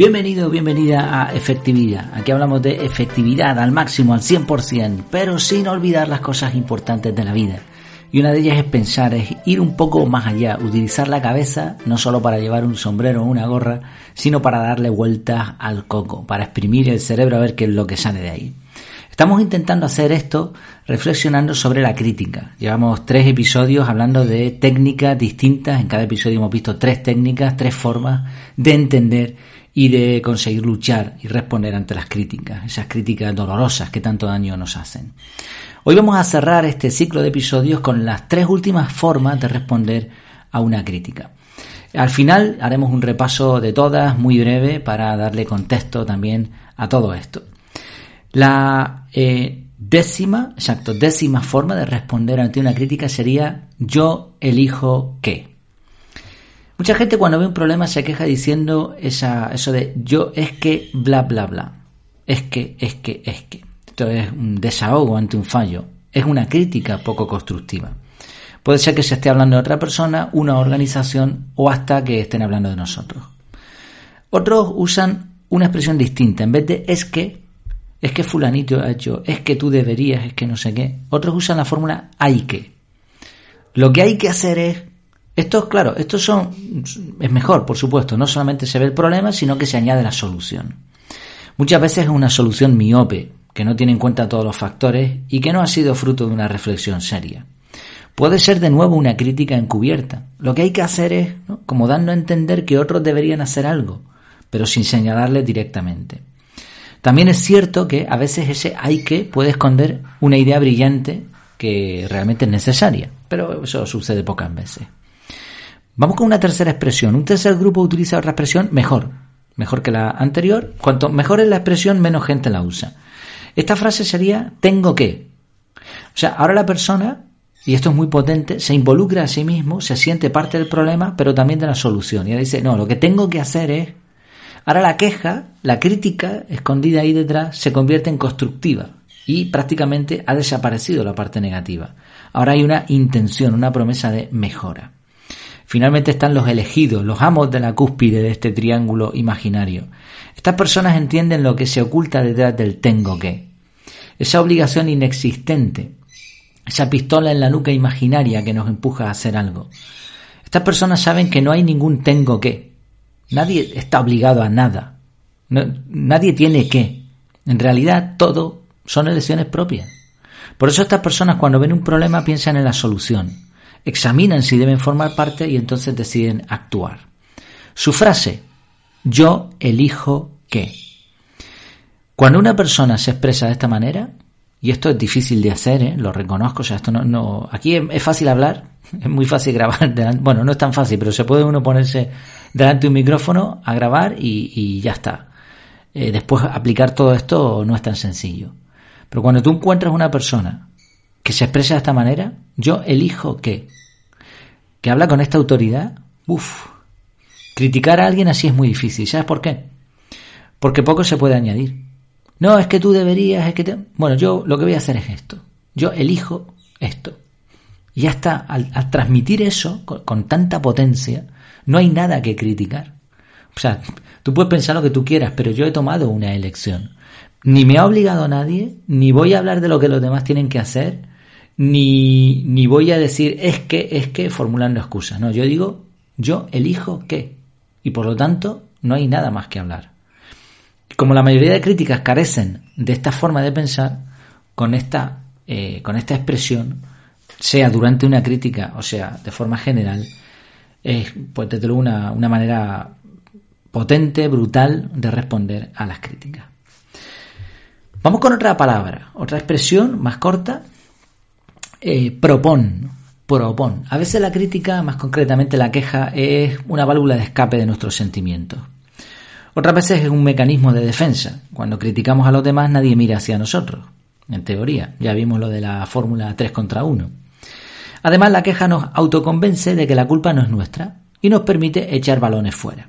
Bienvenido, bienvenida a Efectividad. Aquí hablamos de efectividad al máximo, al 100%, pero sin olvidar las cosas importantes de la vida. Y una de ellas es pensar, es ir un poco más allá, utilizar la cabeza no solo para llevar un sombrero o una gorra, sino para darle vueltas al coco, para exprimir el cerebro a ver qué es lo que sale de ahí. Estamos intentando hacer esto reflexionando sobre la crítica. Llevamos tres episodios hablando de técnicas distintas. En cada episodio hemos visto tres técnicas, tres formas de entender y de conseguir luchar y responder ante las críticas, esas críticas dolorosas que tanto daño nos hacen. Hoy vamos a cerrar este ciclo de episodios con las tres últimas formas de responder a una crítica. Al final haremos un repaso de todas, muy breve, para darle contexto también a todo esto. La eh, décima, exacto, décima forma de responder ante una crítica sería yo elijo qué. Mucha gente cuando ve un problema se queja diciendo esa, eso de yo es que bla bla bla. Es que, es que, es que. Esto es un desahogo ante un fallo. Es una crítica poco constructiva. Puede ser que se esté hablando de otra persona, una organización o hasta que estén hablando de nosotros. Otros usan una expresión distinta. En vez de es que, es que fulanito ha hecho, es que tú deberías, es que no sé qué. Otros usan la fórmula hay que. Lo que hay que hacer es... Esto, claro, esto son, es mejor, por supuesto. No solamente se ve el problema, sino que se añade la solución. Muchas veces es una solución miope, que no tiene en cuenta todos los factores y que no ha sido fruto de una reflexión seria. Puede ser de nuevo una crítica encubierta. Lo que hay que hacer es, como dando a entender que otros deberían hacer algo, pero sin señalarles directamente. También es cierto que a veces ese hay que puede esconder una idea brillante que realmente es necesaria, pero eso sucede pocas veces. Vamos con una tercera expresión. Un tercer grupo utiliza otra expresión mejor, mejor que la anterior. Cuanto mejor es la expresión, menos gente la usa. Esta frase sería tengo que. O sea, ahora la persona, y esto es muy potente, se involucra a sí mismo, se siente parte del problema, pero también de la solución. Y ahora dice, no, lo que tengo que hacer es Ahora la queja, la crítica escondida ahí detrás, se convierte en constructiva y prácticamente ha desaparecido la parte negativa. Ahora hay una intención, una promesa de mejora. Finalmente están los elegidos, los amos de la cúspide de este triángulo imaginario. Estas personas entienden lo que se oculta detrás del tengo que. Esa obligación inexistente, esa pistola en la nuca imaginaria que nos empuja a hacer algo. Estas personas saben que no hay ningún tengo que, Nadie está obligado a nada. nadie tiene que. En realidad, todo son elecciones propias. Por eso estas personas cuando ven un problema piensan en la solución, examinan si deben formar parte y entonces deciden actuar. Su frase, yo elijo qué. Cuando una persona se expresa de esta manera, y esto es difícil de hacer, ¿eh? lo reconozco, o sea, esto no, no aquí es, fácil hablar, es muy fácil grabar, bueno, no es tan fácil, pero se puede uno ponerse delante de un micrófono a grabar y, ya está. Eh, después aplicar todo esto no es tan sencillo. Pero cuando tú encuentras una persona que se expresa de esta manera, yo elijo que, que habla con esta autoridad, uff, criticar a alguien así es muy difícil. ¿Sabes por qué? Porque poco se puede añadir. No, es que tú deberías, es que te... Bueno, yo lo que voy a hacer es esto. Yo elijo esto. Y ya está, al, transmitir eso con tanta potencia, no hay nada que criticar. O sea, tú puedes pensar lo que tú quieras, pero yo he tomado una elección. Ni me ha obligado nadie, ni voy a hablar de lo que los demás tienen que hacer, ni, ni voy a decir es que, es que, formulando excusas. No, yo digo, yo elijo qué. Y por lo tanto, no hay nada más que hablar. Como la mayoría de críticas carecen de esta forma de pensar, con esta, eh, con esta expresión, sea durante una crítica o sea de forma general, es, pues desde luego, una, manera potente, brutal de responder a las críticas. Vamos con otra palabra, otra expresión más corta. Eh, propon, propon. A veces la crítica, más concretamente la queja, es una válvula de escape de nuestros sentimientos. Otras veces es un mecanismo de defensa. Cuando criticamos a los demás nadie mira hacia nosotros. En teoría, ya vimos lo de la fórmula 3 contra 1. Además, la queja nos autoconvence de que la culpa no es nuestra y nos permite echar balones fuera.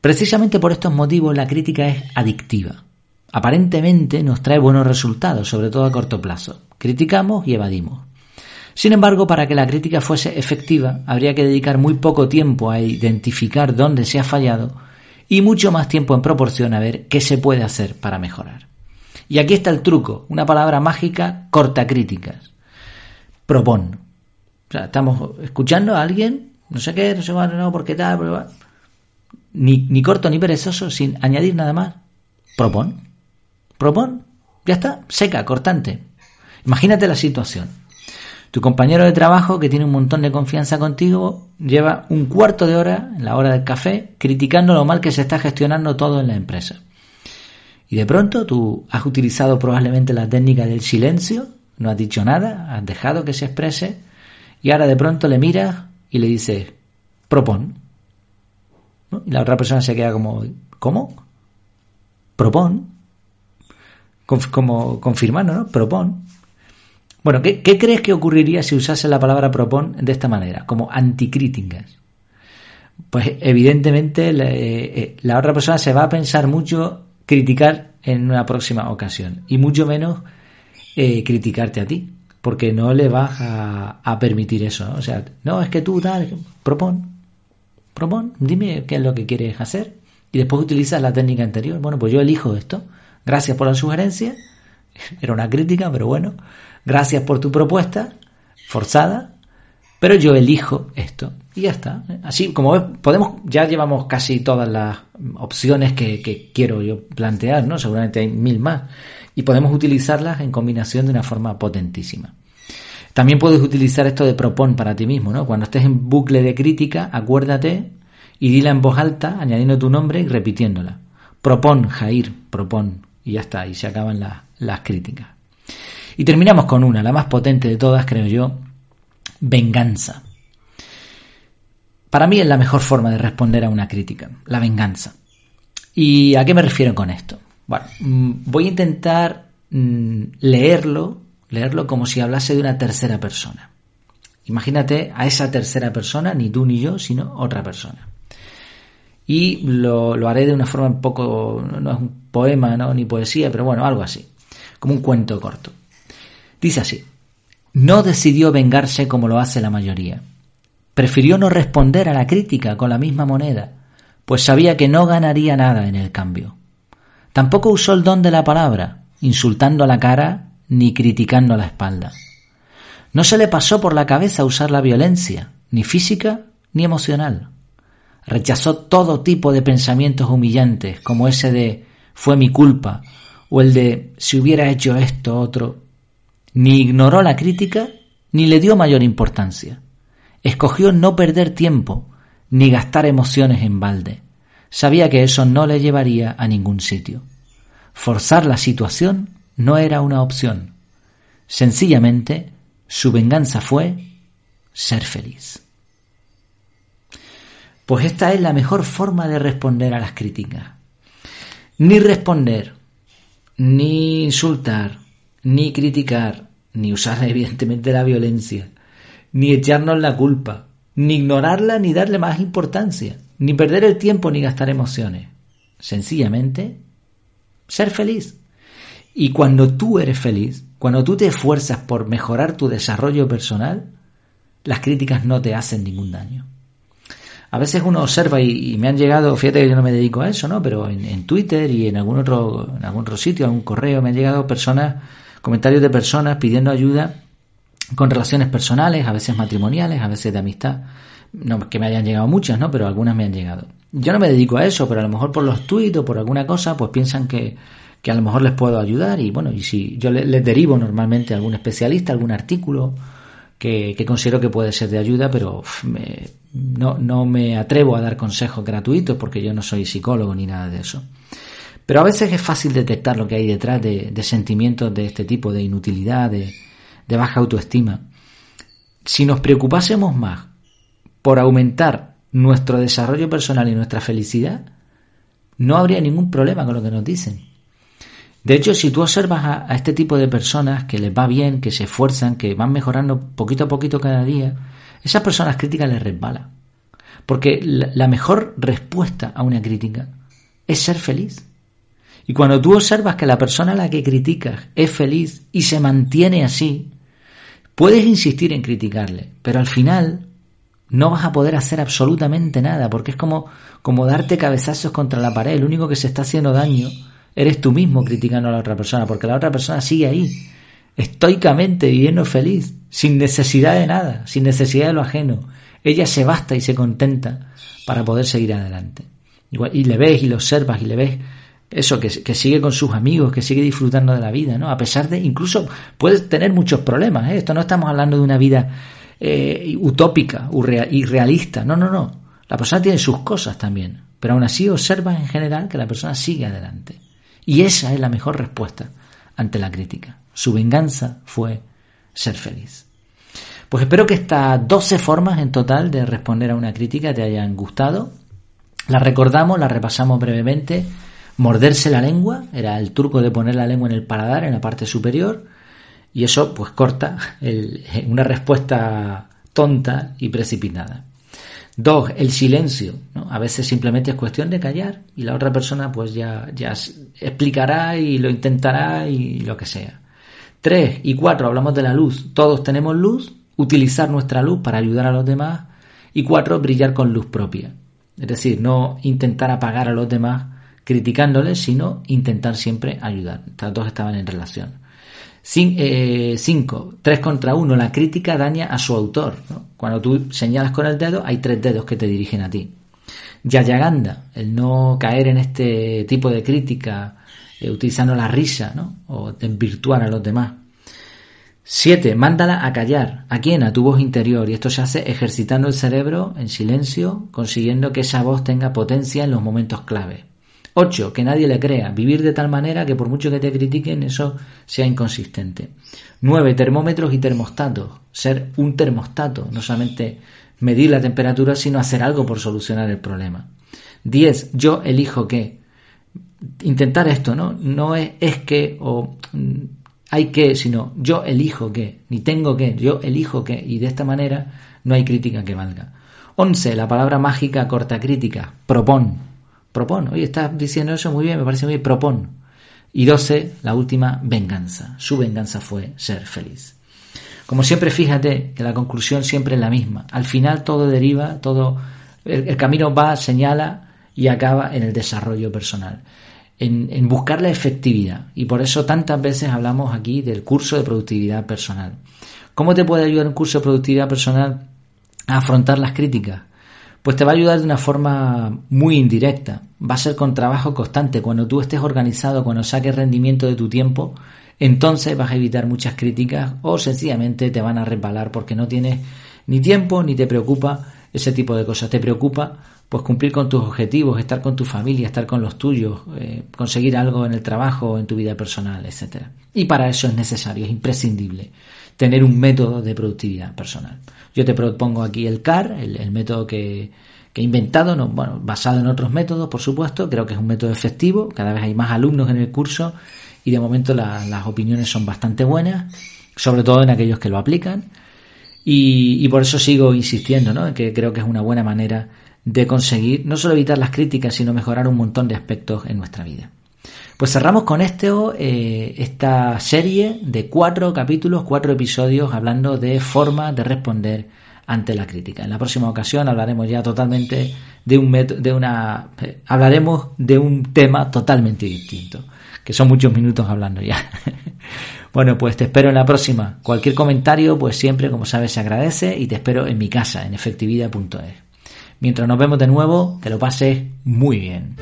Precisamente por estos motivos la crítica es adictiva. Aparentemente nos trae buenos resultados, sobre todo a corto plazo. Criticamos y evadimos. Sin embargo, para que la crítica fuese efectiva, habría que dedicar muy poco tiempo a identificar dónde se ha fallado y mucho más tiempo en proporción a ver qué se puede hacer para mejorar. Y aquí está el truco, una palabra mágica, corta críticas. Propon. O sea, estamos escuchando a alguien, no sé qué, no sé cuál, no, porque tal. Ni, ni corto ni perezoso, sin añadir nada más. Propon. Propon. Ya está, seca, cortante. Imagínate la situación. Tu compañero de trabajo, que tiene un montón de confianza contigo, lleva un cuarto de hora, en la hora del café, criticando lo mal que se está gestionando todo en la empresa. Y de pronto tú has utilizado probablemente la técnica del silencio, no has dicho nada, has dejado que se exprese, y ahora de pronto le miras y le dices, propon. Y la otra persona se queda como, ¿cómo? Propon. Como confirmando, ¿no? Propon. Bueno, ¿qué, crees que ocurriría si usase la palabra propon de esta manera, como anticríticas? Pues evidentemente la, eh, eh, la otra persona se va a pensar mucho criticar en una próxima ocasión y mucho menos eh, criticarte a ti, porque no le vas a, permitir eso. O sea, no, es que tú tal, propon, propon, dime qué es lo que quieres hacer y después utilizas la técnica anterior. Bueno, pues yo elijo esto. Gracias por la sugerencia. Era una crítica, pero bueno. Gracias por tu propuesta, forzada, pero yo elijo esto. Y ya está. Así como ves, podemos, ya llevamos casi todas las opciones que, quiero yo plantear, ¿no? Seguramente hay mil más. Y podemos utilizarlas en combinación de una forma potentísima. También puedes utilizar esto de propon para ti mismo, ¿no? Cuando estés en bucle de crítica, acuérdate y dila en voz alta, añadiendo tu nombre y repitiéndola. Propon, Jair, propon. Y ya está, y se acaban las, las críticas. Y terminamos con una, la más potente de todas, creo yo, venganza. Para mí es la mejor forma de responder a una crítica, la venganza. ¿Y a qué me refiero con esto? Bueno, mm, voy a intentar mm, leerlo, leerlo como si hablase de una tercera persona. Imagínate a esa tercera persona, ni tú ni yo, sino otra persona. Y lo, lo haré de una forma un poco, no es un poema, ¿no? ni poesía, pero bueno, algo así, como un cuento corto. Dice así, no decidió vengarse como lo hace la mayoría. Prefirió no responder a la crítica con la misma moneda, pues sabía que no ganaría nada en el cambio. Tampoco usó el don de la palabra, insultando a la cara ni criticando a la espalda. No se le pasó por la cabeza usar la violencia, ni física ni emocional. Rechazó todo tipo de pensamientos humillantes, como ese de fue mi culpa, o el de si hubiera hecho esto otro, ni ignoró la crítica, ni le dio mayor importancia. Escogió no perder tiempo, ni gastar emociones en balde. Sabía que eso no le llevaría a ningún sitio. Forzar la situación no era una opción. Sencillamente, su venganza fue ser feliz. Pues esta es la mejor forma de responder a las críticas. Ni responder, ni insultar, ni criticar, ni usar evidentemente la violencia, ni echarnos la culpa, ni ignorarla ni darle más importancia, ni perder el tiempo ni gastar emociones. Sencillamente, ser feliz. Y cuando tú eres feliz, cuando tú te esfuerzas por mejorar tu desarrollo personal, las críticas no te hacen ningún daño. A veces uno observa y, me han llegado, fíjate que yo no me dedico a eso, ¿no? Pero en, en Twitter y en algún otro, en algún otro sitio, algún correo, me han llegado personas comentarios de personas pidiendo ayuda con relaciones personales, a veces matrimoniales, a veces de amistad. No que me hayan llegado muchas, ¿no? Pero algunas me han llegado. Yo no me dedico a eso, pero a lo mejor por los tweets o por alguna cosa, pues piensan que, que a lo mejor les puedo ayudar. Y bueno, y si yo les, derivo normalmente algún especialista, algún artículo que, que considero que puede ser de ayuda, pero no, no me atrevo a dar consejos gratuitos porque yo no soy psicólogo ni nada de eso. Pero a veces es fácil detectar lo que hay detrás de, sentimientos de este tipo, de inutilidad, de, baja autoestima. Si nos preocupásemos más por aumentar nuestro desarrollo personal y nuestra felicidad, no habría ningún problema con lo que nos dicen. De hecho, si tú observas a, este tipo de personas que les va bien, que se esfuerzan, que van mejorando poquito a poquito cada día, esas personas críticas les resbala. Porque la mejor respuesta a una crítica es ser feliz. Y cuando tú observas que la persona a la que criticas es feliz y se mantiene así, puedes insistir en criticarle, pero al final no vas a poder hacer absolutamente nada, porque es como, como darte cabezazos contra la pared. El único que se está haciendo daño eres tú mismo criticando a la otra persona, porque la otra persona sigue ahí, estoicamente viviendo feliz, sin necesidad de nada, sin necesidad de lo ajeno. Ella se basta y se contenta para poder seguir adelante. Y le ves y lo observas y le ves eso, que, sigue con sus amigos, que sigue disfrutando de la vida, ¿no? A pesar de, incluso puedes tener muchos problemas, ¿eh? Esto no estamos hablando de una vida eh, utópica, irrealista, no, no, no. La persona tiene sus cosas también, pero aún así observa en general que la persona sigue adelante. Y esa es la mejor respuesta ante la crítica. Su venganza fue ser feliz. Pues espero que estas 12 formas en total de responder a una crítica te hayan gustado. Las recordamos, las repasamos brevemente morderse la lengua, era el truco de poner la lengua en el paladar, en la parte superior, y eso pues corta una respuesta tonta y precipitada. Dos, el silencio. A veces simplemente es cuestión de callar y la otra persona pues ya, ya explicará y lo intentará y lo que sea. Tres y cuatro, hablamos de la luz. Todos tenemos luz, utilizar nuestra luz para ayudar a los demás. Y cuatro, brillar con luz propia. Es decir, no intentar apagar a los demás criticándoles, sino intentar siempre ayudar. Estas dos estaban en relación. Eh, cinco, tres contra uno. La crítica daña a su autor. Cuando tú señalas con el dedo, hay tres dedos que te dirigen a ti. Yayaganda, el no caer en este tipo de crítica eh, utilizando la risa ¿no? o desvirtuar a los demás. Siete, mándala a callar. ¿A quién? A tu voz interior. Y esto se hace ejercitando el cerebro en silencio, consiguiendo que esa voz tenga potencia en los momentos clave. 8. Que nadie le crea. Vivir de tal manera que por mucho que te critiquen eso sea inconsistente. 9. Termómetros y termostatos. Ser un termostato. No solamente medir la temperatura, sino hacer algo por solucionar el problema. 10. Yo elijo qué. Intentar esto, ¿no? No es, es que o mm, hay que, sino yo elijo qué. Ni tengo que, yo elijo qué. Y de esta manera no hay crítica que valga. 11. La palabra mágica corta crítica. Propón propon. Oye, estás diciendo eso muy bien, me parece muy bien, propon. Y 12, la última, venganza. Su venganza fue ser feliz. Como siempre, fíjate que la conclusión siempre es la misma. Al final todo deriva, todo, el, camino va, señala y acaba en el desarrollo personal. En, en, buscar la efectividad. Y por eso tantas veces hablamos aquí del curso de productividad personal. ¿Cómo te puede ayudar un curso de productividad personal a afrontar las críticas? Pues te va a ayudar de una forma muy indirecta. Va a ser con trabajo constante. Cuando tú estés organizado, cuando saques rendimiento de tu tiempo, entonces vas a evitar muchas críticas o sencillamente te van a resbalar porque no tienes ni tiempo ni te preocupa ese tipo de cosas. Te preocupa pues cumplir con tus objetivos, estar con tu familia, estar con los tuyos, eh, conseguir algo en el trabajo, en tu vida personal, etc. Y para eso es necesario, es imprescindible tener un método de productividad personal. Yo te propongo aquí el CAR, el, método que, he inventado, no, bueno, basado en otros métodos, por supuesto, creo que es un método efectivo, cada vez hay más alumnos en el curso y de momento las opiniones son bastante buenas, sobre todo en aquellos que lo aplican. Y, por eso sigo insistiendo, ¿no? que creo que es una buena manera de conseguir no solo evitar las críticas, sino mejorar un montón de aspectos en nuestra vida. Pues cerramos con esto eh, esta serie de cuatro capítulos, cuatro episodios hablando de forma de responder ante la crítica. En la próxima ocasión hablaremos ya totalmente de un de una eh, hablaremos de un tema totalmente distinto, que son muchos minutos hablando ya. bueno, pues te espero en la próxima. Cualquier comentario, pues siempre, como sabes, se agradece y te espero en mi casa, en efectividad.es. Mientras nos vemos de nuevo, que lo pases muy bien.